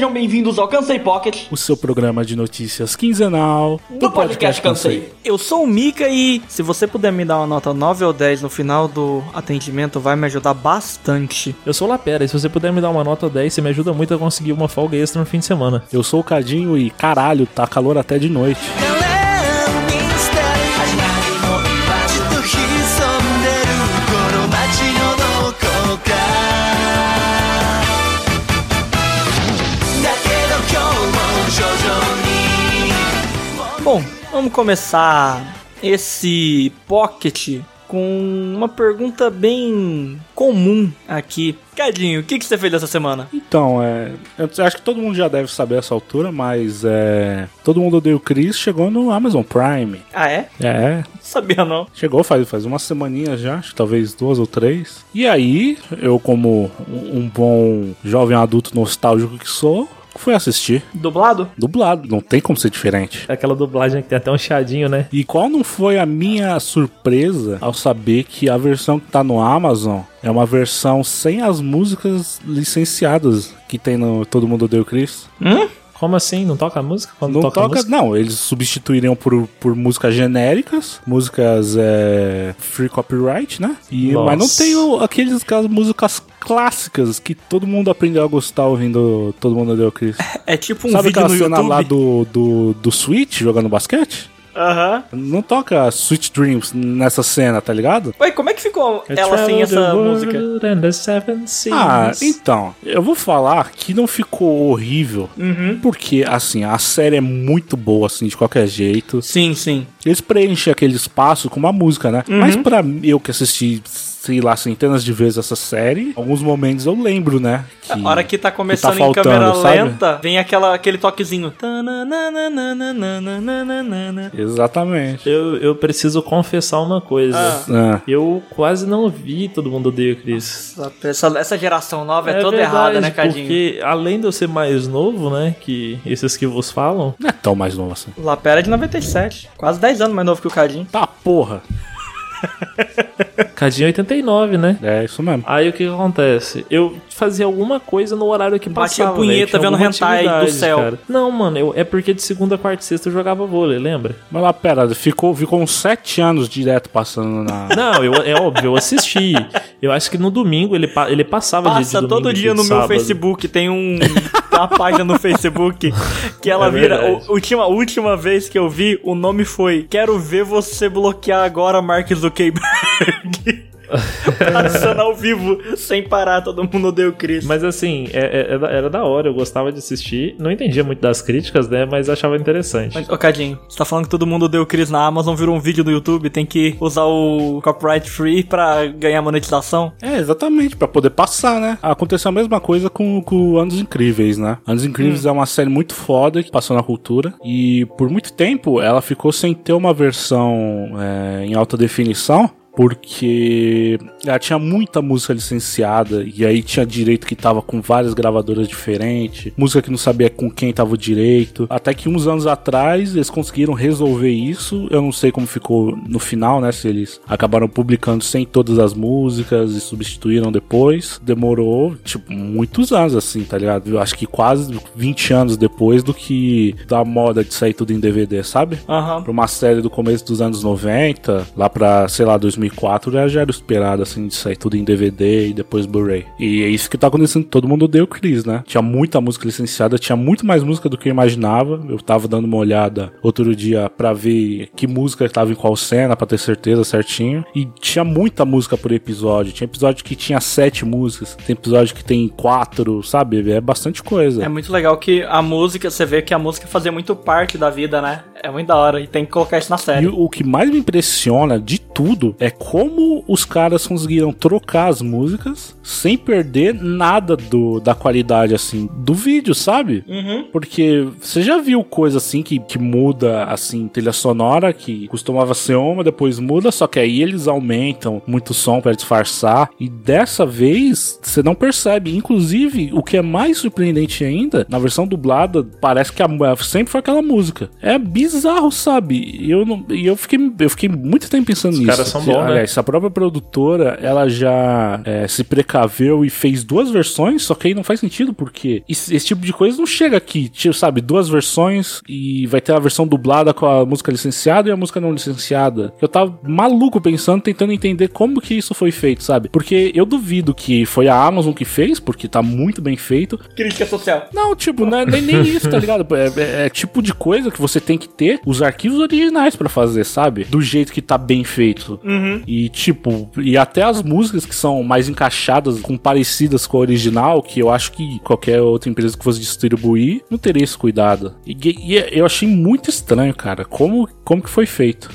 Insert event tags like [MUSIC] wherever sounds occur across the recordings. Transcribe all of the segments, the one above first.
Sejam bem-vindos ao Cansei Pocket, o seu programa de notícias quinzenal do podcast Cansei. Eu sou o Mika e se você puder me dar uma nota 9 ou 10 no final do atendimento, vai me ajudar bastante. Eu sou o Lapera e se você puder me dar uma nota 10, você me ajuda muito a conseguir uma folga extra no fim de semana. Eu sou o Cadinho e caralho, tá calor até de noite. Bom, vamos começar esse pocket com uma pergunta bem comum aqui. Cadinho, o que, que você fez essa semana? Então, é, eu acho que todo mundo já deve saber essa altura, mas é, todo mundo odeia o Chris chegou no Amazon Prime. Ah, é? É. Sabia não. Chegou faz, faz uma semaninha já, acho talvez duas ou três. E aí, eu como um bom jovem adulto nostálgico que sou, fui assistir. Dublado? Dublado, não tem como ser diferente. Aquela dublagem que tem até um chiadinho, né? E qual não foi a minha surpresa ao saber que a versão que tá no Amazon é uma versão sem as músicas licenciadas que tem no Todo Mundo Deu Chris? Hum? Como assim? Não toca a música? Quando não toca, toca não. Eles substituiriam por, por músicas genéricas, músicas é, free copyright, né? E, mas não tem o, aqueles, aquelas músicas clássicas que todo mundo aprendeu a gostar ouvindo Todo Mundo Deu Chris. É tipo um Sabe vídeo aquela no cena YouTube? lá do, do, do Switch jogando basquete? Aham. Não toca Sweet Dreams nessa cena, tá ligado? Ué, como é que ficou ela sem essa música? Ah, então, eu vou falar que não ficou horrível, Uhum. porque, assim, a série é muito boa, assim, de qualquer jeito. Sim, sim. Eles preenchem aquele espaço com uma música, né? Mas pra eu que assisti, sei lá, centenas de vezes essa série, alguns momentos eu lembro, né? Que, A hora que tá começando que tá em câmera faltando, sabe? lenta, vem aquela, aquele toquezinho. Exatamente. Eu, eu preciso confessar uma coisa. Ah. Ah, Eu quase não vi Todo Mundo Odeia Chris. Essa, essa geração nova é, toda verdade, errada, né, Cadinho? Porque além de eu ser mais novo, né, que esses que vos falam, não é tão mais novo assim. Lapera é de 97. Quase 10 anos mais novo que o Cadinho. Tá, porra. Cadinho 89, né? É isso mesmo. Aí o que, que acontece? Eu fazia alguma coisa no horário que Batia passava. punheta velho. Tinha vendo hentai do céu. cara. Não, mano, eu- é porque de segunda, quarta e sexta eu jogava vôlei, lembra? Mas lá, pera, ficou, ficou uns sete anos direto passando na. Não, eu, é óbvio, eu assisti. Eu acho que no domingo ele, ele passava dia de Passa domingo, todo dia de no meu sábado. Facebook, tem um [LAUGHS] uma página no Facebook que ela É vira. A última, última vez que eu vi, o nome foi Quero ver você bloquear agora Mark Zuckerberg. Passando ao vivo, sem parar, todo mundo odeia o Chris. Mas assim, é- é- era, da hora, eu gostava de assistir. Não entendia muito das críticas, né? Mas achava interessante. Mas, ô Cadinho, você tá falando que todo mundo deu Chris na Amazon, virou um vídeo do YouTube, tem que usar o copyright free pra ganhar monetização? É, exatamente, pra poder passar, né? Aconteceu a mesma coisa com, com Anos Incríveis, né? Anos Incríveis é uma série muito foda que passou na cultura e por muito tempo ela ficou sem ter uma versão é, em alta definição. Porque ela tinha muita música licenciada e aí tinha direito que tava com várias gravadoras diferentes, música que não sabia com quem tava o direito. Até que uns anos atrás eles conseguiram resolver isso. Eu não sei como ficou no final, né? Se eles acabaram publicando sem todas as músicas e substituíram depois. Demorou, tipo, muitos anos assim, tá ligado? Eu acho que quase 20 anos depois do que da moda de sair tudo em DVD, sabe? Aham. Pra uma série do começo dos anos 90, lá pra, sei lá, 2004, já, era esperado, assim, de sair tudo em DVD e depois Blu-ray. E é isso que tá acontecendo, todo mundo deu Chris, né? Tinha muita música licenciada, tinha muito mais música do que eu imaginava. Eu tava dando uma olhada outro dia pra ver que música tava em qual cena, pra ter certeza certinho. E tinha muita música por episódio. Tinha episódio que tinha sete músicas, tem episódio que tem quatro, sabe? É bastante coisa. É muito legal que a música, você vê que a música fazia muito parte da vida, né? É muito da hora e tem que colocar isso na E série. o que mais me impressiona de tudo é como os caras conseguiram trocar as músicas sem perder nada do, da qualidade, assim, do vídeo, sabe? Uhum. Porque você já viu coisa assim que, que muda, assim, trilha sonora, que costumava ser uma, depois muda, só que aí eles aumentam muito som pra disfarçar. E dessa vez você não percebe. Inclusive, o que é mais surpreendente ainda, na versão dublada, parece que a, sempre foi aquela música. É bizarro, sabe? E eu, não, e eu, fiquei, eu fiquei muito tempo pensando Os nisso. caras são bons, né? aliás, a própria produtora, ela já é, se precaveu e fez duas versões, só que aí não faz sentido, porque esse, esse tipo de coisa não chega aqui. Tipo, sabe, duas versões e vai ter a versão dublada com a música licenciada e a música não licenciada. Eu tava maluco pensando, tentando entender como que isso foi feito, sabe? Porque eu duvido que foi a Amazon que fez, porque tá muito bem feito. Crítica social. Não, tipo, não é nem, nem isso, tá ligado? [LAUGHS] É, é- é tipo de coisa que você tem que ter os arquivos originais pra fazer, sabe? Do jeito que tá bem feito. E, tipo, e até as músicas que são mais encaixadas, com parecidas com a original, que eu acho que qualquer outra empresa que fosse distribuir não teria esse cuidado. E, e eu achei muito estranho, cara, como, como que foi feito.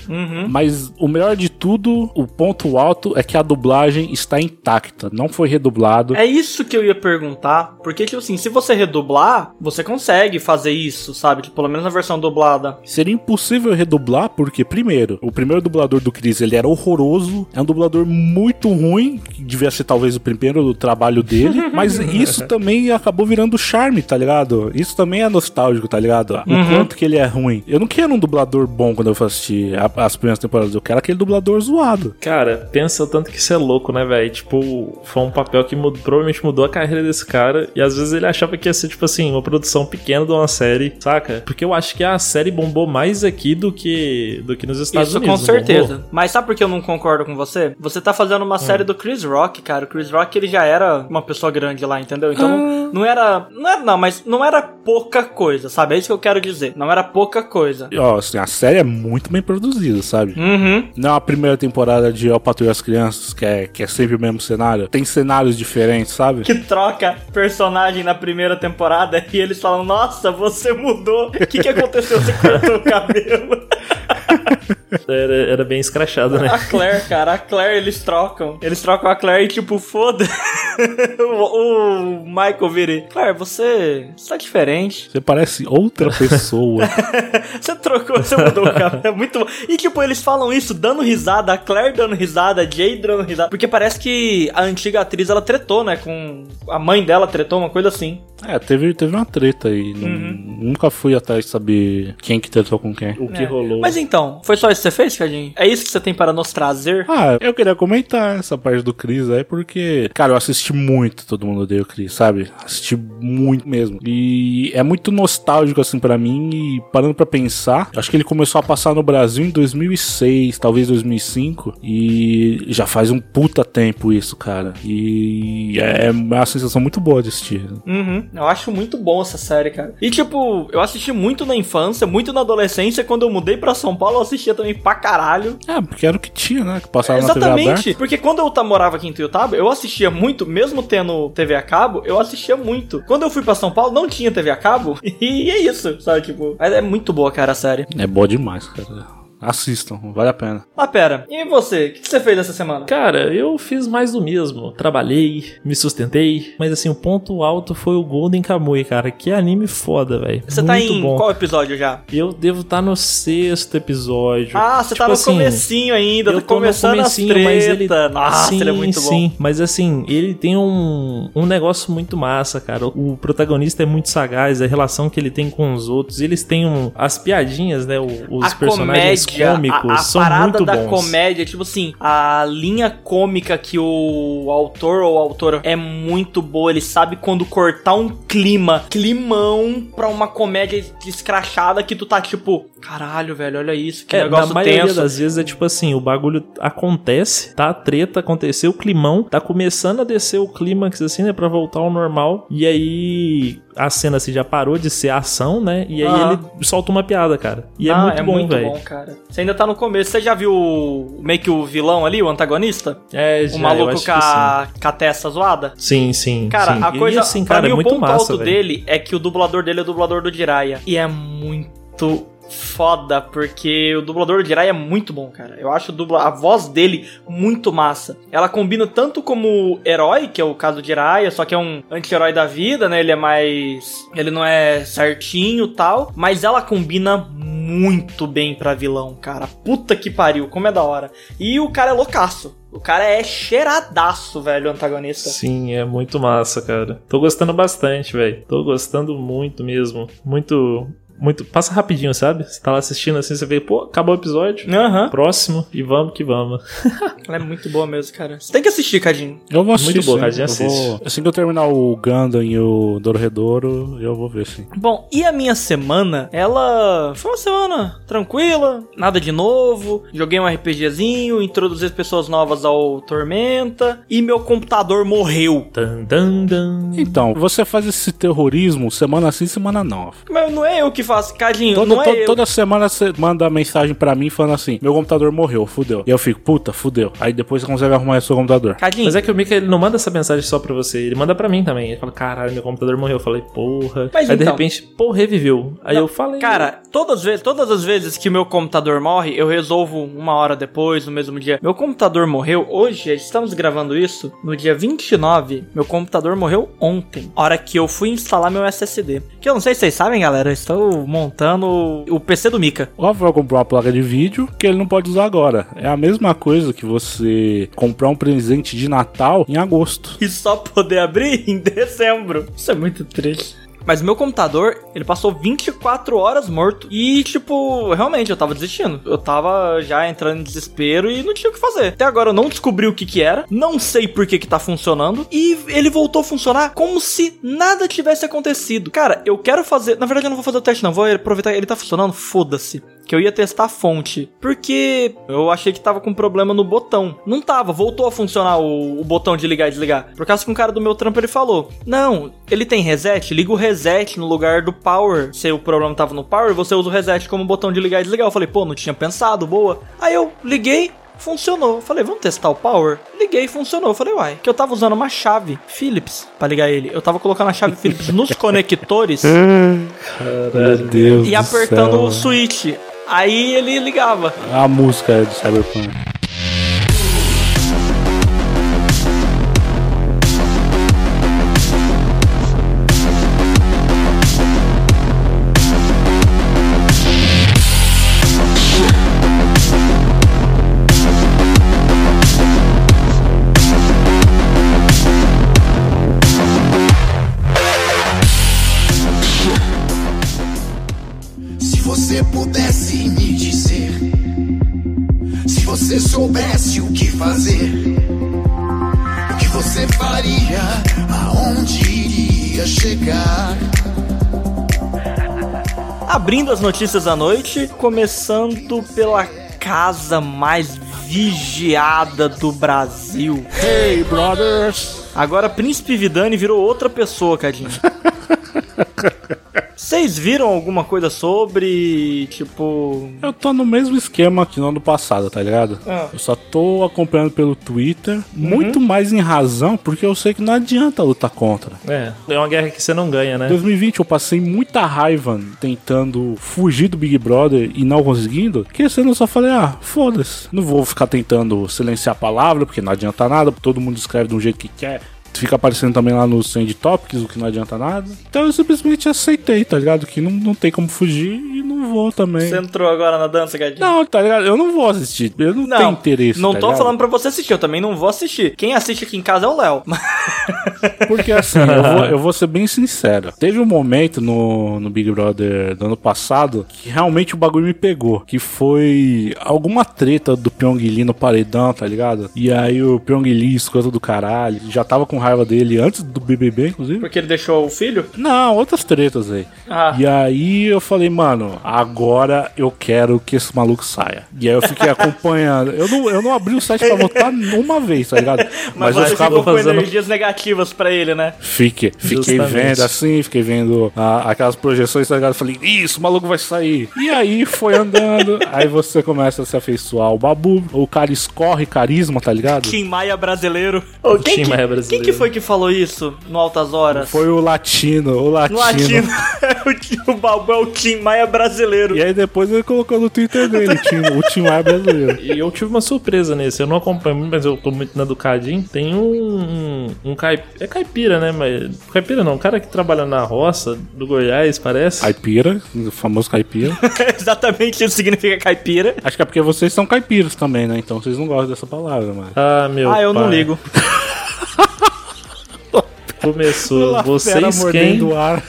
Mas o melhor de tudo, o ponto alto, é que a dublagem está intacta, não foi redublado. É isso que eu ia perguntar, porque, tipo assim, se você redublar, você consegue fazer isso, sabe? Tipo, pelo menos na versão dublada. Seria impossível redublar, porque, primeiro, o primeiro dublador do Chris, ele era horroroso, é um dublador muito ruim, que devia ser talvez o primeiro trabalho dele, [LAUGHS] mas isso também acabou virando charme, tá ligado? Isso também é nostálgico, tá ligado? O quanto que ele é ruim. Eu não quero um dublador bom quando eu for assistir a- as primeiras temporadas, eu quero aquele dublador zoado. Cara, pensa o tanto que isso é louco, né, velho? Tipo, foi um papel que mudou- provavelmente mudou a carreira desse cara. E às vezes ele achava que ia ser, tipo assim, uma produção pequena de uma série, saca? Porque eu acho que a série bombou mais aqui do que, do que nos Estados Isso Unidos. com não bombou? certeza. Mas sabe por que eu não concordo com você? Você tá fazendo uma série do Chris Rock, cara. O Chris Rock ele já era uma pessoa grande lá, entendeu? Então não, não era. Não era, não, mas não era pouca coisa, sabe? É isso que eu quero dizer. Não era pouca coisa. E, ó, assim, a série é muito bem produzida, sabe? Uhum. Não é a primeira temporada de Eu Patrulho as Crianças, que é, que é sempre o mesmo cenário. Tem cenários diferentes, sabe? Que troca personagem na primeira temporada e eles falam: Nossa, você mudou. O que, que aconteceu? Você cortou o cabelo. [LAUGHS] Era, era bem escrachado, né? A Claire, cara, a Claire eles trocam. Eles trocam a Claire e tipo, foda. [LAUGHS] o, o Michael vira. Claire, você. Você tá diferente. Você parece outra pessoa. [LAUGHS] Você trocou, você mudou o cabelo. É muito bom. E tipo, eles falam isso dando risada, a Claire dando risada, a Jay dando risada. Porque parece que a antiga atriz ela tretou, né? Com. A mãe dela tretou, uma coisa assim. é, teve, teve uma treta aí. Uhum. Nunca fui atrás de saber quem que com quem. O que É. rolou. Mas então, foi só isso que você fez, Cadinho? É isso que você tem para nos trazer? Ah, eu queria comentar essa parte do Chris aí, porque, cara, eu assisti muito Todo Mundo Odeia o Chris, sabe? Assisti muito mesmo. E é muito nostálgico, assim, pra mim. E parando pra pensar, acho que ele começou a passar no Brasil em 2006, talvez 2005. E já faz um puta tempo isso, cara. E é uma sensação muito boa de assistir. Uhum. Eu acho muito bom essa série, cara. E tipo, eu assisti muito na infância, muito na adolescência. Quando eu mudei pra São Paulo, eu assistia também pra caralho. É, porque era o que tinha, né? Que passava na TV Exatamente, porque quando eu morava aqui em Tuiutaba, eu assistia muito, mesmo tendo TV a cabo, eu assistia muito. Quando eu fui pra São Paulo, não tinha TV a cabo, [LAUGHS] e é isso, sabe, tipo... Mas é muito boa, cara, a série. É boa demais, cara. Assistam, vale a pena. Ah, pera, e você? O que você fez essa semana? Cara, eu fiz mais do mesmo. Trabalhei, me sustentei. Mas assim, o ponto alto foi o Golden Kamuy, cara. Que anime foda, velho. Você tá em bom. qual episódio já? Eu devo estar no sexto episódio. Ah, você tá Tipo no assim, comecinho ainda, eu tá tô no começando comecinho, as mas treta. ele... Nossa, sim, ele é muito bom. sim. Mas assim, ele tem um, um negócio muito massa, cara. O protagonista é muito sagaz, a relação que ele tem com os outros. Eles têm um, as piadinhas, né? Os a personagens comédia, cômicos a, a são parada muito da bons. comédia, tipo assim, a linha cômica que o autor ou autora é muito boa. Ele sabe quando cortar um clima, climão pra uma comédia escrachada que tu tá tipo, caralho, velho, olha isso, que É, negócio na maioria tenso. das vezes é tipo assim, o bagulho acontece, tá? A treta, aconteceu o climão, tá começando a descer o clímax assim, né? Pra voltar ao normal. E aí a cena assim já parou de ser ação, né? E aí Aham. ele solta uma piada, cara. E é Ah, muito bom, velho. bom, cara. Você ainda tá no começo. Você já viu meio que o vilão ali, o antagonista? É, já, o maluco com que a, com a testa zoada? Sim, sim. Cara, sim. a coisa. E assim, pra cara, mim, é muito o ponto massa, alto velho. dele é que o dublador dele é o dublador do Jiraiya. E é muito foda, porque o dublador do Jiraiya é muito bom, cara. Eu acho a voz dele muito massa. Ela combina tanto como herói, que é o caso do Jiraiya, só que é um anti-herói da vida, né? Ele é mais. Ele não é certinho tal. Mas ela combina muito bem pra vilão, cara. Puta que pariu, como é da hora. E o cara é loucaço. O cara é cheiradaço, velho, o antagonista. Sim, é muito massa, cara. Tô gostando bastante, velho. Tô gostando muito mesmo. Muito muito. Passa rapidinho, sabe? Você tá lá assistindo assim, você vê, pô, acabou o episódio. Aham. Próximo, e vamos que vamos. [LAUGHS] Ela é muito boa mesmo, cara. Você tem que assistir, Cadinho. Eu vou assistir. Muito boa. Cadinho, assiste. vou- Assim que eu terminar o Gundam e o Dororedoro, eu vou ver sim. Bom, e a minha semana? Ela foi uma semana tranquila, nada de novo. Joguei um RPGzinho, introduzi pessoas novas ao Tormenta e meu computador morreu. Dan, dan, dan. Então, você faz esse terrorismo semana sim, semana não. Mas não é eu que faço, Cadinho, Toda, não é to- toda semana você manda mensagem pra mim falando assim: meu computador morreu, fudeu. E eu fico, puta, fudeu. Aí depois você consegue arrumar o seu computador. Cadinho, Mas é que o Mika ele não manda essa mensagem só pra você, ele manda pra mim também. Ele fala, caralho, meu computador morreu. Eu falei, porra. Mas Aí de então- repente, pô, reviveu. Aí Não, eu falei. Cara, todas, as vezes, todas as vezes que meu computador morre, eu resolvo uma hora depois, no mesmo dia. Meu computador morreu hoje, estamos gravando isso no dia 29. Meu computador morreu ontem, hora que eu fui instalar meu SSD. Que eu não sei se vocês sabem, galera, eu estou montando o PC do Mika. O Rafael comprou uma placa de vídeo que ele não pode usar agora. É a mesma coisa que você comprar um presente de Natal em agosto. E só poder abrir em dezembro. Isso é muito triste. Mas meu computador, ele passou 24 horas morto. E, tipo, realmente, eu tava desistindo. Eu tava já entrando em desespero e não tinha o que fazer. Até agora eu não descobri o que que era. Não sei por que que tá funcionando. E ele voltou a funcionar como se nada tivesse acontecido. Cara, eu quero fazer... Na verdade, eu não vou fazer o teste, não. Vou aproveitar. Ele tá funcionando? Foda-se. Que eu ia testar a fonte. Porque eu achei que tava com problema no botão. Não tava. Voltou a funcionar o, o botão de ligar e desligar. Por causa que um cara do meu trampo, ele falou... Não, ele tem reset. Liga o reset no lugar do power. Se o problema tava no power, você usa o reset como botão de ligar e desligar. Eu falei, pô, não tinha pensado, boa. Aí eu liguei, funcionou. Falei, vamos testar o power? Liguei, funcionou. Eu falei, uai, que eu tava usando uma chave Philips pra ligar ele. Eu tava colocando a chave Philips nos [LAUGHS] conectores Meu Deus. e do apertando o switch. Aí ele ligava. A música de Cyberpunk. Abrindo as notícias à noite, começando pela casa mais vigiada do Brasil. Hey, brothers! Agora Príncipe Vidani virou outra pessoa, Cadinho. [LAUGHS] Vocês viram alguma coisa sobre, tipo... Eu tô no mesmo esquema que no ano passado, tá ligado? Ah. Eu só tô acompanhando pelo Twitter, muito mais em razão, porque eu sei que não adianta lutar contra. É, é uma guerra que você não ganha, né? Em 2020 eu passei muita raiva tentando fugir do Big Brother e não conseguindo, que esse ano eu só falei, ah, foda-se. Não vou ficar tentando silenciar a palavra, porque não adianta nada, todo mundo escreve de um jeito que quer. Fica aparecendo também lá no Send Topics, o que não adianta nada. Então eu simplesmente aceitei, tá ligado? Que não, não tem como fugir não vou também. Você entrou agora na dança, Cadinho? Não, tá ligado? Eu não vou assistir. Eu não, tenho interesse. Não tá tô ligado? falando pra você assistir, eu também não vou assistir. Quem assiste aqui em casa é o Léo. [LAUGHS] Porque assim, eu vou, eu vou ser bem sincero. Teve um momento no, no Big Brother do ano passado que realmente o bagulho me pegou. Que foi alguma treta do Pyong Lee no paredão, tá ligado? E aí o Pyong Lee, escroto do caralho, já tava com raiva dele antes do BBB, inclusive. Porque ele deixou o filho? Não, outras tretas aí. Ah. E aí eu falei, mano, agora eu quero que esse maluco saia. E aí eu fiquei acompanhando. Eu não, eu não abri o site pra votar uma vez, tá ligado? [LAUGHS] Mas, eu você ficava ficou com fazendo- energias negativas pra ele, né? Fiquei, fiquei Justamente. vendo assim, fiquei vendo ah, aquelas projeções, tá ligado? Falei, isso, o maluco vai sair. E aí foi andando, aí você começa a se afeiçoar ao babu, o cara escorre carisma, tá ligado? Tim Maia brasileiro. Ô, quem, Tim que, Maia brasileiro. quem que foi que falou isso no Altas Horas? Foi o latino, o latino. No latino. [LAUGHS] o, Balbo é o Tim Maia brasileiro. E aí depois ele colocou no Twitter dele, o time, o time é brasileiro. E eu tive uma surpresa nesse. Eu não acompanho muito, mas eu tô muito na Educadinho. Tem um. Um, um caip... É caipira, né? Mas. Caipira não, um cara que trabalha na roça do Goiás, parece. Caipira, o famoso caipira. [LAUGHS] Exatamente isso significa caipira. Acho que é porque vocês são caipiras também, né? Então vocês não gostam dessa palavra, mas. Ah, meu ah, eu não pai. ligo. Começou. Vocês quem? ar.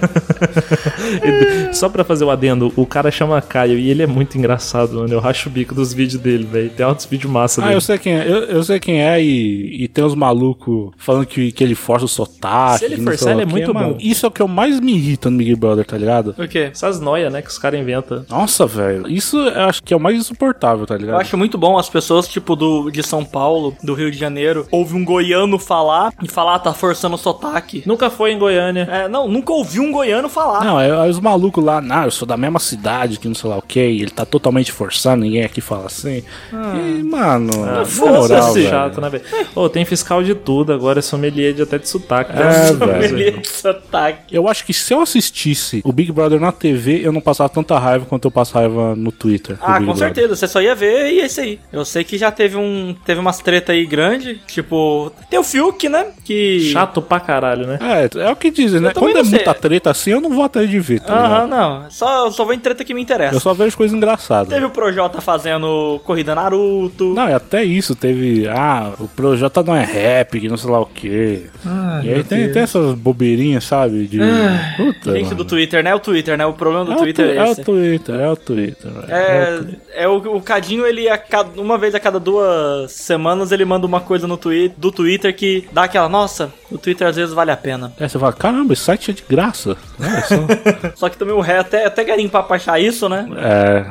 [LAUGHS] Só pra fazer o adendo, o cara chama Caio e ele é muito engraçado, mano. Eu racho o bico dos vídeos dele, velho. Tem altos vídeos massa Ah, dele. eu sei quem é. Eu, eu sei quem é e, e tem os malucos falando que, que ele força o sotaque. Se ele forçar, ele é muito mano. bom. Isso é o que eu mais me irrita no Big Brother, tá ligado? Por quê? Essas noias, né, que os caras inventam. Nossa, velho. Isso eu acho que é o mais insuportável, tá ligado? Eu acho muito bom as pessoas, tipo, do, de São Paulo, do Rio de Janeiro, ouve um goiano falar e falar, ah, tá forçando o sotaque. Nunca foi em Goiânia. É, não, nunca ouvi um goiano falar. Não, é, é os malucos lá, não, eu sou da mesma cidade, que não sei lá o que, ele tá totalmente forçando, ninguém aqui fala assim. E, mano, moral, velho. chato, né, velho? Ô, tem fiscal de tudo, agora é sommelier de até de sotaque. É, né? [LAUGHS] velho. Sommelier de sotaque. Eu acho que se eu assistisse o Big Brother na TV, eu não passava tanta raiva quanto eu passo raiva no Twitter. Ah, com Brother. certeza, você só ia ver e é isso aí. Eu sei que já teve um. Teve umas treta aí grande. Tipo, tem o Fiuk, né? Que. Chato pra caralho, né? É, é o que dizem, né? Quando é muita treta assim, eu não vou atrás de ver, tá Aham, ligado? não. Só, só vou em treta que me interessa. Eu só vejo coisa engraçada. Teve o Projota fazendo Corrida Naruto. Não, e até isso, teve. Ah, o Projota não é rap, que não sei lá o quê. e aí tem, tem essas bobeirinhas, sabe? De. Puta. Gente mano. do Twitter, né? O Twitter, né? O problema do É o, Twitter tu- é é o esse. Twitter, é o Twitter. velho. É, é o, o Cadinho, ele a uma vez a cada duas semanas ele manda uma coisa no Twitter, do Twitter que dá aquela, nossa, o Twitter às vezes vale a pena. É, você fala, caramba, esse site é de graça. Olha [LAUGHS] só. Só que também o ré até, até garimpa pra achar isso, né? É.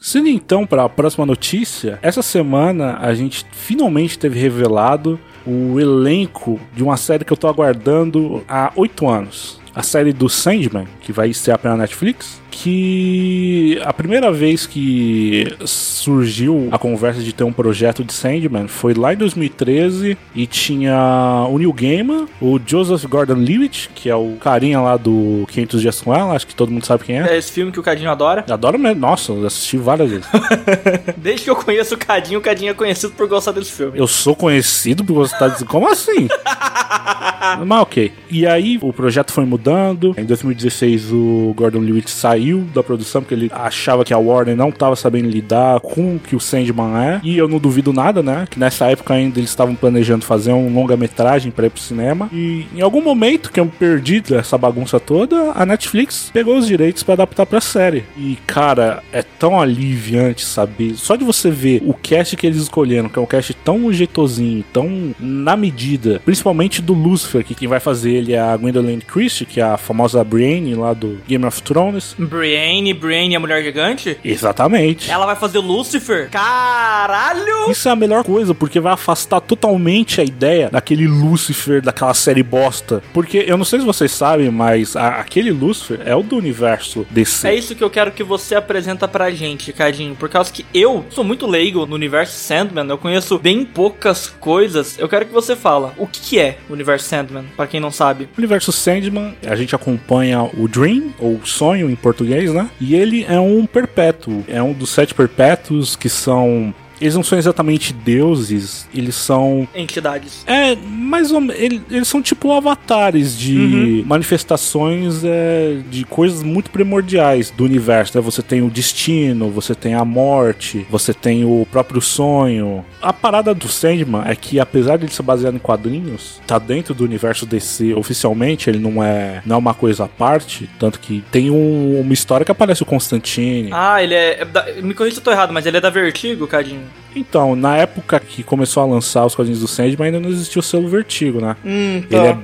Seguindo então para a próxima notícia, essa semana a gente finalmente teve revelado o elenco de uma série que eu tô aguardando há oito anos. A série do Sandman, que vai estrear pela Netflix, que a primeira vez que surgiu a conversa de ter um projeto de Sandman foi lá em 2013 e tinha o Neil Gaiman, o Joseph Gordon-Levitt, que é o carinha lá do 500 Dias com Ela, acho que todo mundo sabe quem é. É esse filme que o Cadinho adora. Adoro mesmo. Nossa, assisti várias vezes. [LAUGHS] Desde que eu conheço o Cadinho, o Cadinho é conhecido por gostar desse filme. Eu sou conhecido por estar dizendo. Como assim? [LAUGHS] Mas ok. E aí o projeto foi mudando. Em 2016 o Gordon Lewitt saiu da produção porque ele achava que a Warner não estava sabendo lidar com o que o Sandman é. E eu não duvido nada, né? Que nessa época ainda eles estavam planejando fazer um longa-metragem para ir pro cinema. E em algum momento que eu perdi dessa bagunça toda, a Netflix pegou os direitos para adaptar pra série. E cara, é tão aliviante saber. Só de você ver o cast que eles escolheram, que é um cast tão jeitosinho, tão na medida, principalmente do Lucifer, que quem vai fazer ele é a Gwendolyn Christie, que é a famosa Brienne lá do Game of Thrones. Brienne, Brienne, a mulher gigante? Exatamente. Ela vai fazer Lucifer? Caralho! Isso é a melhor coisa, porque vai afastar totalmente a ideia daquele Lucifer, daquela série bosta. Porque eu não sei se vocês sabem, mas a- aquele Lucifer é o do universo DC. É isso que eu quero que você apresenta pra gente, Cadinho. Por causa que eu sou muito leigo no universo Sandman, eu conheço bem poucas coisas. Eu quero que você fala o que que é o universo Sandman, pra quem não sabe. O universo Sandman, a gente acompanha o Dream, ou Sonho em português, né? E ele é um perpétuo, é um dos sete perpétuos que são. Eles não são exatamente deuses, eles são Entidades. É, mais ou menos. Eles, eles são tipo avatares de manifestações é, de coisas muito primordiais do universo. Né? Você tem o destino, você tem a morte, você tem o próprio sonho. A parada do Sandman é que, apesar de ele ser baseado em quadrinhos, tá dentro do universo DC oficialmente, ele não é, não é uma coisa à parte. Tanto que tem um- uma história que aparece o Constantine. Ah, ele é. é da- me corrija se eu tô errado, mas ele é da Vertigo, Cadinho. Então, na época que começou a lançar os quadrinhos do Sandman, ainda não existia o selo Vertigo, né? Hum, Ele é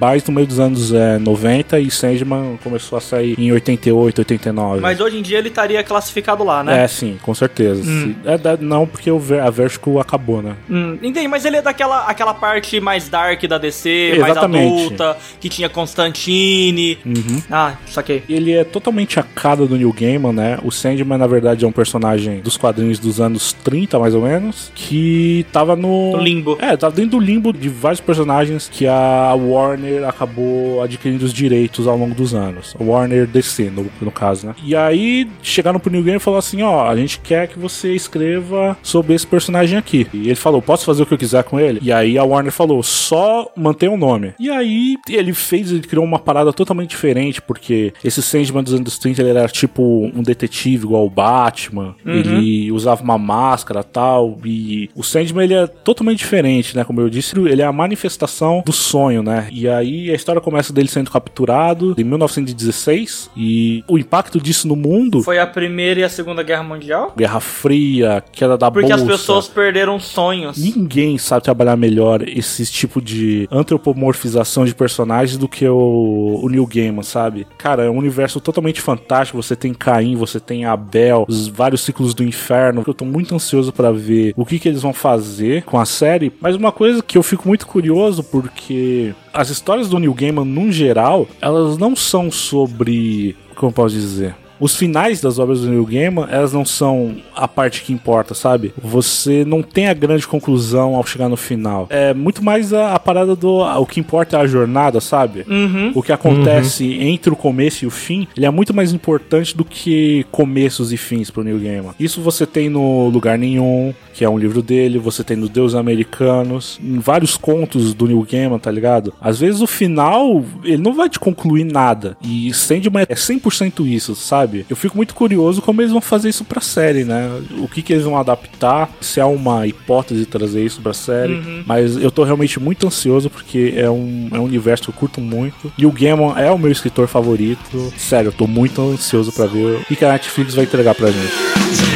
mais no meio dos anos é, 90 e Sandman começou a sair em 88, 89. Mas hoje em dia ele estaria classificado lá, né? É, sim, com certeza. Se- é, da- não, porque o a Vertigo acabou, né? Hum, entendi, mas ele é daquela aquela parte mais dark da DC, Exatamente. mais adulta, que tinha Constantine. Uhum. Ah, saquei. Ele é totalmente a cara do Neil Gaiman, né? O Sandman, na verdade, é um personagem dos quadrinhos dos anos 30, mais ou menos, que tava no... Limbo. É, tava dentro do limbo de vários personagens que a Warner acabou adquirindo os direitos ao longo dos anos. A Warner DC, no, no caso, né? E aí, chegaram pro Neil Gaiman e falaram assim, ó, a gente quer que você escreva sobre esse personagem aqui. E ele falou, posso fazer o que eu quiser com ele? E aí a Warner falou, só mantenha o nome. E aí, ele fez, ele criou uma parada totalmente diferente, porque esse Sandman dos anos 30, ele era tipo um detetive igual o Batman, ele usava uma máscara e tal. E o Sandman, ele é totalmente diferente, né? Como eu disse, ele é a manifestação do sonho, né? E aí a história começa dele sendo capturado em 1916 e o impacto disso no mundo... Foi a Primeira e a Segunda Guerra Mundial? Guerra Fria, queda da Porque bolsa. as pessoas perderam sonhos. Ninguém sabe trabalhar melhor esse tipo de antropomorfização de personagens do que o, o Neil Gaiman, sabe? Cara, é um universo totalmente fantástico. Você tem Caim, você tem Abel, os vários ciclos do inferno. Eu tô muito ansioso pra ver o que, que eles vão fazer com a série. Mas uma coisa que eu fico muito curioso, porque as histórias do Neil Gaiman, num geral, elas não são sobre. Como eu posso dizer? Os finais das obras do Neil Gaiman, elas não são a parte que importa, sabe? Você não tem a grande conclusão ao chegar no final. É muito mais a, a parada do. O que importa é a jornada, sabe? O que acontece entre o começo e o fim, ele é muito mais importante do que começos e fins pro Neil Gaiman. Isso você tem no Lugar Nenhum, que é um livro dele, você tem no Deus Americanos, em vários contos do Neil Gaiman, tá ligado? Às vezes o final, ele não vai te concluir nada. E Sandman é 100% isso, sabe? Eu fico muito curioso como eles vão fazer isso pra série, né? O que que eles vão adaptar, se há uma hipótese trazer isso pra série. Mas eu tô realmente muito ansioso porque é um, é um universo que eu curto muito. E o Gaiman é o meu escritor favorito. Sério, eu tô muito ansioso pra ver o que que a Netflix vai entregar pra gente.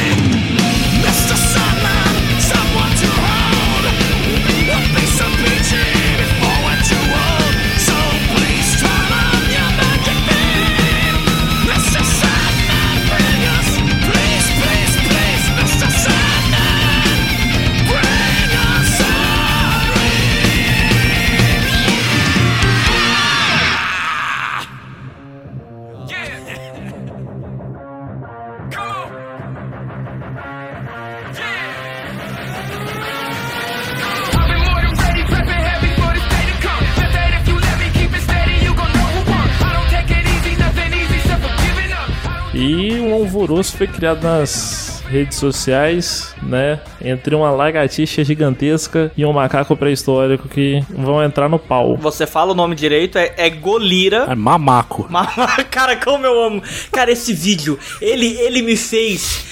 Alvoroço foi criado nas redes sociais, né? Entre uma lagartixa gigantesca e um macaco pré-histórico que vão entrar no pau. Você fala o nome direito, é, é Golira. É mamaco. [LAUGHS] Cara, como eu amo. Cara, esse vídeo, ele, ele me fez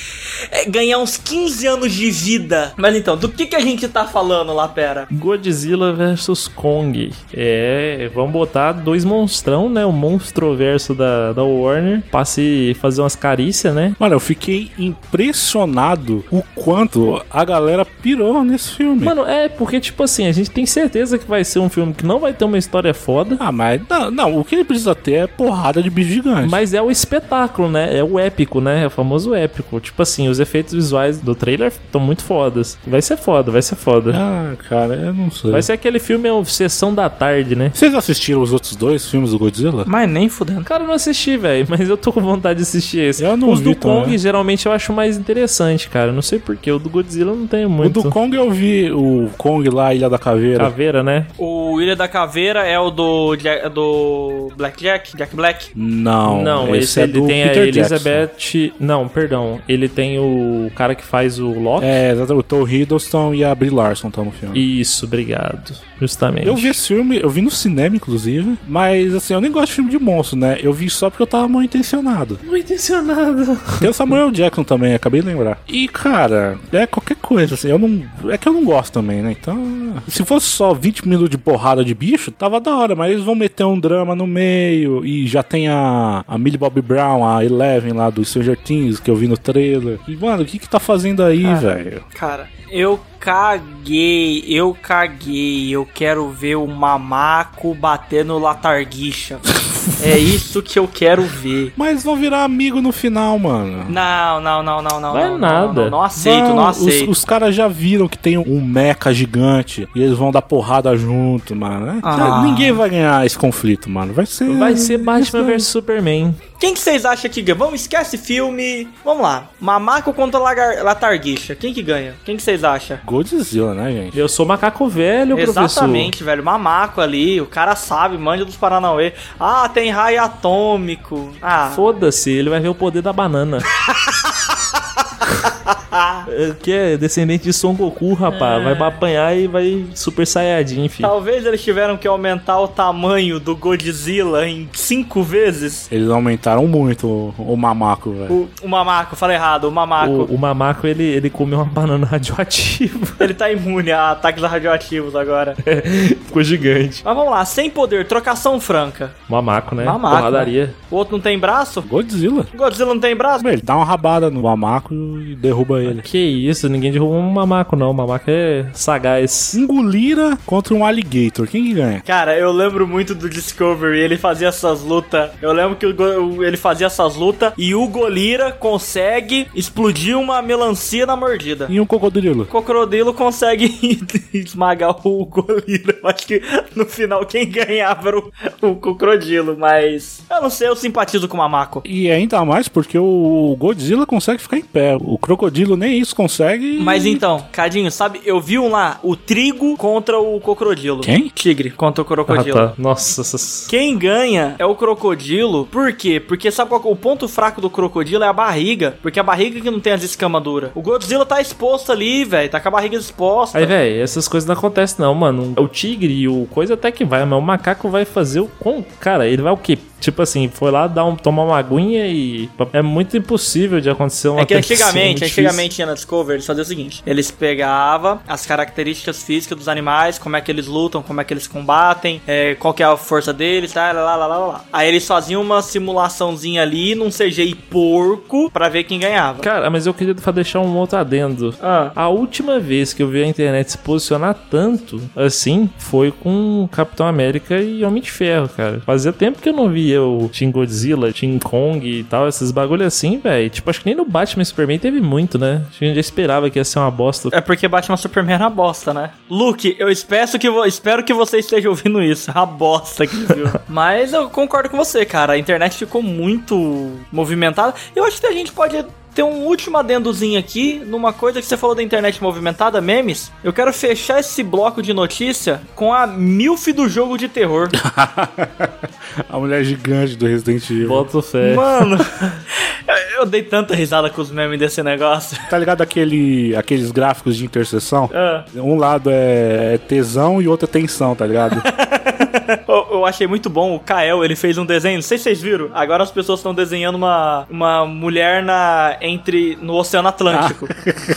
é, ganhar uns 15 anos de vida. Mas então, do que, que a gente tá falando lá, pera? Godzilla vs Kong. É, vamos botar dois monstrão, né? O monstro verso da, da Warner. Pra se fazer umas carícias, né? Mano, eu fiquei impressionado o quanto a galera pirou nesse filme. Mano, é porque, tipo assim, a gente tem certeza que vai ser um filme que não vai ter uma história foda. Ah, mas não, não, o que ele precisa ter é porrada de bicho gigante. Mas é o espetáculo, né? É o épico, né? É o famoso épico. Tipo assim, os efeitos visuais do trailer estão muito fodas. Vai ser foda, vai ser foda. Ah, cara, eu não sei. Vai ser aquele filme, é uma sessão da tarde, né? Vocês assistiram os outros dois filmes do Godzilla? Mas nem fudendo. Cara, eu não assisti, velho, [LAUGHS] mas eu tô com vontade de assistir esse. Eu não Os vi do Kong, também. geralmente, eu acho mais interessante, cara. Não sei porquê. O do Godzilla eu não tenho O muito. do Kong eu vi, o Kong lá, Ilha da Caveira. Caveira, né? O Ilha da Caveira é o do, do Black Jack? Jack Black? Não, Não, esse, é ele do tem a Peter Jackson. Elizabeth. Não, perdão. Ele tem o cara que faz o Loki. É, exatamente. O Tom Hiddleston e a Brie Larson estão no filme. Isso, obrigado. Justamente. Eu vi esse filme, eu vi no cinema, inclusive, mas assim, eu nem gosto de filme de monstro, né? Eu vi só porque eu tava mal intencionado. Mal intencionado. Tem o Samuel Jackson também, acabei de lembrar. E, cara, é qualquer coisa, assim, eu não. É que eu não gosto também, né? Então. Se fosse só 20 minutos de porrada de bicho, tava da hora, mas eles vão meter um drama no meio. E já tem a, a Millie Bobby Brown, a Eleven lá do Stranger Things, que eu vi no trailer. E, mano, o que que tá fazendo aí, velho? Cara, eu caguei, eu caguei. Eu quero ver o mamaco bater no latarguixa. [LAUGHS] é isso que eu quero ver. Mas vão virar amigo no final, mano. Não, não, não, não, não. Vai não, nada. Não, não, não aceito, não, os- aceito. Os, caras já viram que tem um mecha gigante e eles vão dar porrada junto, mano. né? Ah. Ninguém vai ganhar esse conflito, mano. Vai ser. Vai ser Batman vs Superman. Quem que vocês acham que ganha? Vamos, esquece filme. Vamos lá. Mamaco contra lagar- latarguixa. Quem que ganha? Quem que vocês acham? Godzilla, né, gente? Eu sou macaco velho, professor. Exatamente, velho. Mamaco ali. O cara sabe, manja dos Paranauê. Ah, tem raio atômico. Ah, Foda-se, ele vai ver o poder da banana. [LAUGHS] [LAUGHS] É, Que é descendente de Son Goku, rapaz. Vai apanhar e vai super saiyajin, filho. Talvez eles tiveram que aumentar o tamanho do Godzilla em cinco vezes. Eles aumentaram muito o, o mamaco, velho. O, o mamaco, falei errado, o mamaco. O, o mamaco, ele, ele comeu uma [LAUGHS] banana radioativa. Ele tá imune a ataques radioativos agora. [LAUGHS] Ficou gigante. Mas vamos lá, sem poder, trocação franca. Mamaco, né? Mamaco, Porradaria. O outro não tem braço? Godzilla. Godzilla não tem braço? Ele dá uma rabada no mamaco e derruba ele. Que isso, ninguém derrubou um mamaco, não. O mamaco é sagaz. Um Gulira contra um alligator. Quem que ganha? Cara, eu lembro muito do Discovery, ele fazia essas lutas. Eu lembro que o ele fazia essas lutas e o Golira consegue explodir uma melancia na mordida. E um crocodilo. O Crocodilo consegue [LAUGHS] esmagar o Golira. Eu acho que no final quem ganhava era o, o Crocodilo, mas eu não sei, eu simpatizo com o Mamaco. E ainda mais porque o Godzilla consegue ficar em pé. O crocodilo nem isso consegue. Mas então, Cadinho, sabe, eu vi um lá, o Trigo contra o Crocodilo. Quem? Tigre contra o Ah, Crocodilo. tá. Nossa. Quem ganha é o crocodilo. Por quê? Porque sabe qual que é o ponto fraco do crocodilo é a barriga. Porque a barriga que não tem as escamaduras. O Godzilla tá exposto ali, velho. Tá com a barriga exposta. Aí, velho, essas coisas não acontecem, não, mano. O tigre e o coisa até que vai, mas o macaco vai fazer o. Com... Cara, ele vai o quê? Tipo assim, foi lá dar um, tomar uma aguinha e. É muito impossível de acontecer uma É que coisa assim, antigamente, antigamente na Discovery, eles faziam o seguinte: eles pegavam as características físicas dos animais, como é que eles lutam, como é que eles combatem, é, qual que é a força deles, tá? Lá, lá, lá, lá, lá. Aí eles faziam uma simulaçãozinha ali num CGI porco pra ver quem ganhava. Cara, mas eu queria deixar um outro adendo. Ah. A última vez que eu vi a internet se posicionar tanto assim foi com Capitão América e Homem de Ferro, cara. Fazia tempo que eu não via o Team Godzilla, Team Kong e tal, esses bagulho assim, velho. Tipo, acho que nem no Batman e Superman teve muito, né? Acho que a gente já esperava que ia ser uma bosta. É porque Batman Superman era bosta, né? Luke, eu espero que, vo- espero que você esteja ouvindo isso. A bosta que viu. [LAUGHS] Mas eu concordo com você, cara. A internet ficou muito movimentada. Eu acho que a gente pode ter um último adendozinho aqui numa coisa que você falou da internet movimentada, memes. Eu quero fechar esse bloco de notícia com a MILF do jogo de terror. [LAUGHS] a mulher gigante do Resident Evil. Bota fé. Mano, [LAUGHS] eu- eu dei tanta risada com os memes desse negócio. Tá ligado aquele, aqueles gráficos de interseção? Ah. Um lado é, é tesão e outro é tensão, tá ligado? [LAUGHS] Achei muito bom, o Kael, ele fez um desenho, não sei se vocês viram, agora as pessoas estão desenhando uma, uma mulher na, entre, no Oceano Atlântico.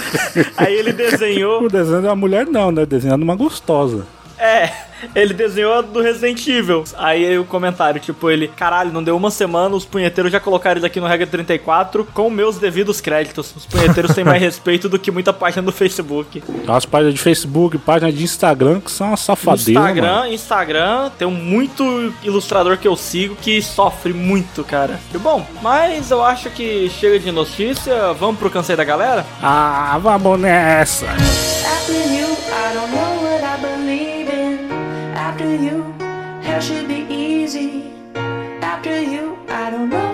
[LAUGHS] Aí ele desenhou, o desenho da mulher não, né? Desenhando uma gostosa. É, ele desenhou a do Resident Evil. Aí o comentário, tipo, ele, caralho, não deu uma semana, os punheteiros já colocaram isso aqui no Regra 34 com meus devidos créditos. Os punheteiros têm mais [LAUGHS] respeito do que muita página do Facebook. Umas páginas de Facebook, páginas de Instagram que são uma safadeira, Instagram, mano. Instagram, tem um muito ilustrador que eu sigo que sofre muito, cara. E bom, mas eu acho que chega de notícia, vamos pro cansei da galera? Ah, vamos nessa! After you, I don't know what I believe. After you, hell should be easy. After you, I don't know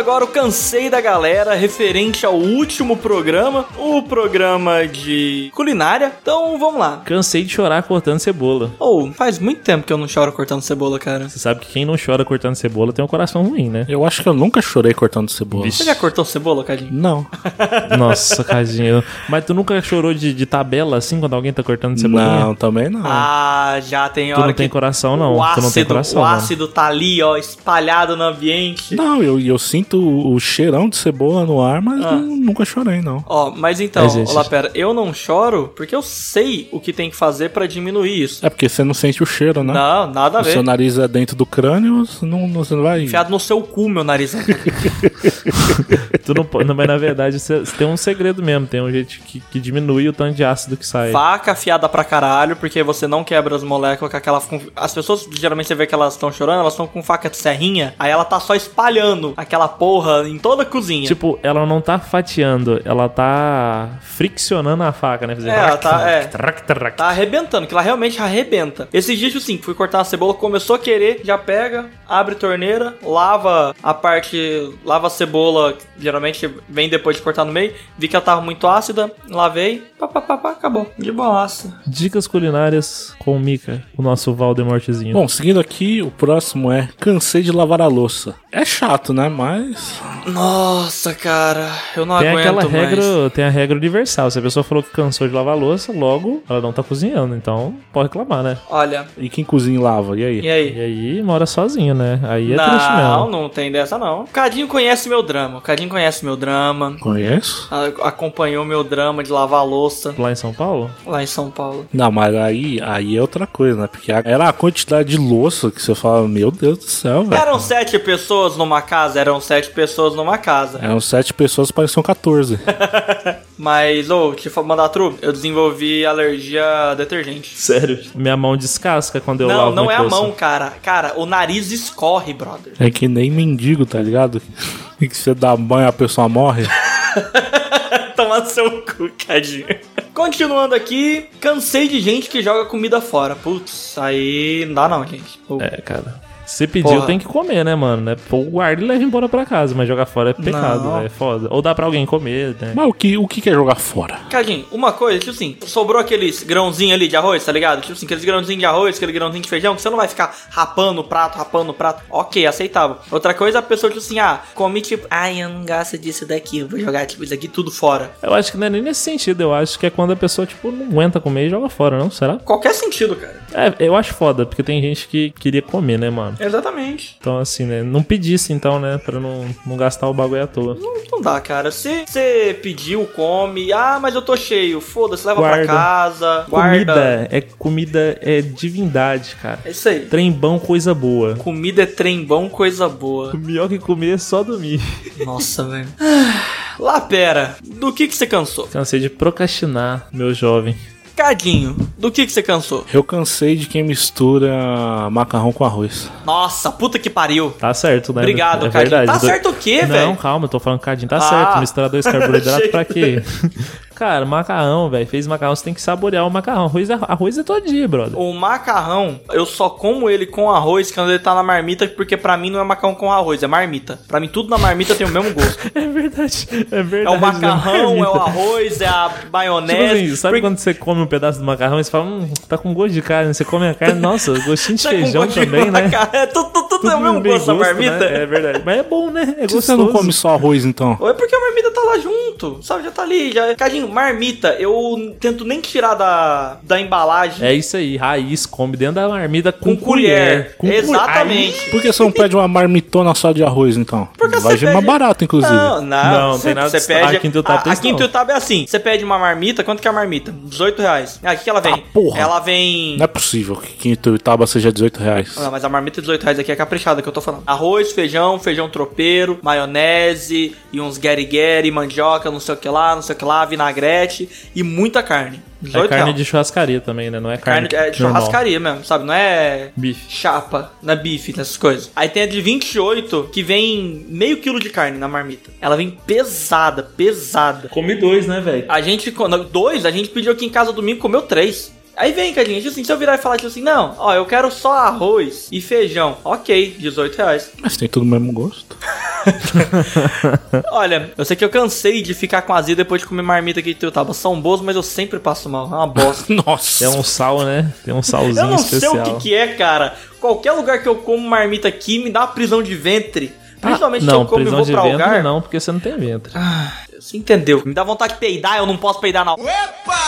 agora o cansei da galera referente ao último programa, o programa de culinária. Então vamos lá. Cansei de chorar cortando cebola. Ou, faz muito tempo que eu não choro cortando cebola, cara. Você sabe que quem não chora cortando cebola tem um coração ruim, né? Eu acho que eu nunca chorei cortando cebola. Você já cortou cebola, Cadinho? Não. [LAUGHS] Nossa, Cadinho. Mas tu nunca chorou de, de tabela assim quando alguém tá cortando cebola? Não, também não. Ah, já tem Tu hora não tem coração, não. O Tu ácido, não tem coração, o mano. ácido tá ali, ó, espalhado no ambiente. Não, eu, eu sinto o, o cheirão de cebola no ar, mas Ah. nu- nunca chorei, não. Ó, mas então, É, olá, pera, eu não choro porque eu sei o que tem que fazer pra diminuir isso. É porque você não sente o cheiro, né? Não, nada a O seu ver. nariz é dentro do crânio, você não, não- você não vai. Enfiado no seu cu, meu nariz. [LAUGHS] Tu não, não, mas na verdade você você tem um segredo mesmo, tem um jeito que, que diminui o tanto de ácido que sai. Faca afiada pra caralho, porque você não quebra as moléculas com aquela. com- As pessoas, geralmente você vê que elas estão chorando, elas estão com faca de serrinha, aí ela tá só espalhando aquela porra em toda a cozinha. Tipo, ela não tá fatiando, ela tá friccionando a faca, né? Fazer É, ela tá- é. trac, trac. Tá arrebentando, que ela realmente arrebenta. Esses dias, assim, fui cortar uma cebola, começou a querer, já pega, abre torneira, lava a parte. Lava a cebola, que geralmente vem depois de cortar no meio. Vi que ela tava muito ácida, lavei, pá, pá, pá, pá, acabou. De boaça. Dicas culinárias com o Mika, o nosso Valdemortezinho. Bom, seguindo aqui, o próximo é Cansei de lavar a louça. É chato, né? Mas. Nossa, cara, eu não tem aguento aquela mais. regra, tem a regra universal. Se a pessoa falou que cansou de lavar a louça, logo ela não tá cozinhando, então pode reclamar, né? Olha, E quem cozinha e lava? E aí? e aí? E aí mora sozinho, né? Aí é triste não, mesmo. não tem dessa não. O Cadinho conhece meu drama. O Cadinho conhece meu drama. Conheço? Acompanhou meu drama de lavar a louça Lá em São Paulo? lá em São Paulo. Não, mas aí, aí é outra coisa, né? Porque era a quantidade de louça que você fala, meu Deus do céu, velho. Eram sete pessoas numa casa, eram sete pessoas numa casa. Eram sete pessoas, pareciam 14. [LAUGHS] Mas, ô, te fa- mandar tru, eu desenvolvi alergia a detergente. Sério? Minha mão descasca quando eu não, lavo não minha é a louça. mão, cara. Cara, o nariz escorre, brother. É que nem mendigo, tá ligado? [LAUGHS] E que você dá banho a pessoa morre. [LAUGHS] Tomar seu cu, Cadinho. Continuando aqui, cansei de gente que joga comida fora. Putz, aí não dá não, gente. É, cara. Se pediu, Porra. tem que comer, né, mano? Né? Pô, guarda e leva embora pra casa, mas jogar fora é pecado, Não. é foda. Ou dá pra alguém comer, né? Mas o que, o que é jogar fora? Cadinho, uma coisa, tipo assim, sobrou aqueles grãozinhos ali de arroz, tá ligado? Tipo assim, aqueles grãozinhos de arroz, aquele grãozinho de feijão, que você não vai ficar rapando o prato, rapando o prato. Ok, aceitável. Outra coisa, a pessoa, tipo assim, ah, come tipo, ai, eu não gosto disso daqui, eu vou jogar, tipo, isso aqui tudo fora. Eu acho que não é nem nesse sentido, eu acho que é quando a pessoa, tipo, não aguenta comer e joga fora, não? Será? Qualquer sentido, cara. É, eu acho foda, porque tem gente que queria comer, né, mano? Exatamente. Então, assim, né? Não pedisse, então, né? Pra não, não gastar o bagulho à toa. Não, não dá, cara. Se você pediu, come. Ah, mas eu tô cheio. Foda-se, leva Guarda. pra casa. Guarda. Comida é comida, é divindade, cara. É isso aí. Trembão, coisa boa. Comida é trem bom, coisa boa. O melhor que comer é só dormir. [LAUGHS] Nossa, velho. Lá, pera. Do que que você cansou? Cansei de procrastinar, meu jovem. Cadinho, do que que você cansou? Eu cansei de quem mistura macarrão com arroz. Nossa, puta que pariu. Tá certo, né? Obrigado, é Cadinho. verdade. Tá Do- certo o quê, Não, velho? calma, eu tô falando Cadinho, tá Ah. certo. Misturar dois carboidratos pra quê? [LAUGHS] Cara, macarrão, velho. Fez macarrão, você tem que saborear o macarrão. Arroz é, arroz é todo dia, brother. O macarrão, eu só como ele com arroz quando ele tá na marmita, porque pra mim não é macarrão com arroz, é marmita. Pra mim tudo na marmita tem o mesmo gosto. [LAUGHS] É verdade, é É verdade. o macarrão, é o marmita. arroz, é a Tipo maionese. assim, sabe Porque- quando você come um pedaço do macarrão e você fala, hum, tá com gosto de carne, você come a carne, nossa, gostinho de Tá feijão gosto de também, né? É tudo, tudo, tudo é o mesmo gosto da marmita. né? É verdade. Mas é bom, né? É gostoso. você não come só arroz, então? Ou é porque a marmita tá lá junto, sabe? Já tá ali, já. Cadinho, marmita, eu tento nem tirar da, da embalagem É isso aí, raiz, come dentro da marmita com, com colher. Com colher. Exatamente. Por que você não pede uma marmitona só de arroz, então? Porque Vai você ser mais pede- barato, inclusive. Não, não, Não, Cê- tem nada cê de- pede. a Quintutab a, tem a isso não. Quintutab é assim: você pede uma marmita, quanto que é a marmita? 18 reais. Ah, o que, que ela vem? Ah, porra. Ela vem. Não é possível que Ituiutaba seja 18 reais. Não, mas a marmita de 18 reais aqui é caprichada que eu tô falando. Arroz, feijão, feijão tropeiro, maionese e uns gueri-gueri, mandioca, não sei o que lá, não sei o que lá, vinagrete e muita carne. 18 É carne reais. de churrascaria também, né? Não é Carne carne, é de normal. churrascaria mesmo, sabe? Não é Bife. chapa, não é bife, essas coisas. Aí tem a de 28 que vem meio quilo de carne na marmita. Ela vem pesada, pesada. Come dois, né, velho? A gente, quando- dois, a gente pediu aqui em casa domingo, comeu três. Aí vem, Cadinho, assim, se eu virar e falar tipo assim, não, ó, eu quero só arroz e feijão. Ok, 18 reais. Mas tem tudo o mesmo gosto. [LAUGHS] Olha, eu sei que eu cansei de ficar com azia depois de comer marmita aqui de Tuiutaba. São boas, mas eu sempre passo mal. É uma bosta. [LAUGHS] Nossa. É um sal, né? Tem um salzinho eu não especial. sei o que, que é, cara. Qualquer lugar que eu como marmita aqui me dá uma prisão de ventre. Principalmente se Ah, não, eu como e prisão vou de pra ventre lugar. não, porque você não tem ventre. Você entendeu? Me dá vontade de peidar, eu não posso peidar na. Epa!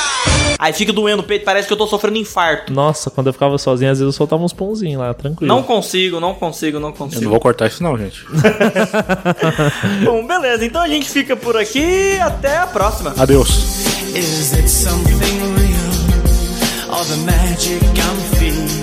Aí fica doendo o peito, parece que eu tô sofrendo infarto. Nossa, quando eu ficava sozinho, às vezes eu soltava uns pãozinhos lá, tranquilo. Não consigo, não consigo, não Eu consigo. não vou cortar isso não, gente. [LAUGHS] Bom, beleza, então a gente fica por aqui até a próxima. Adeus. Is it something real? Or the magic I'm feeding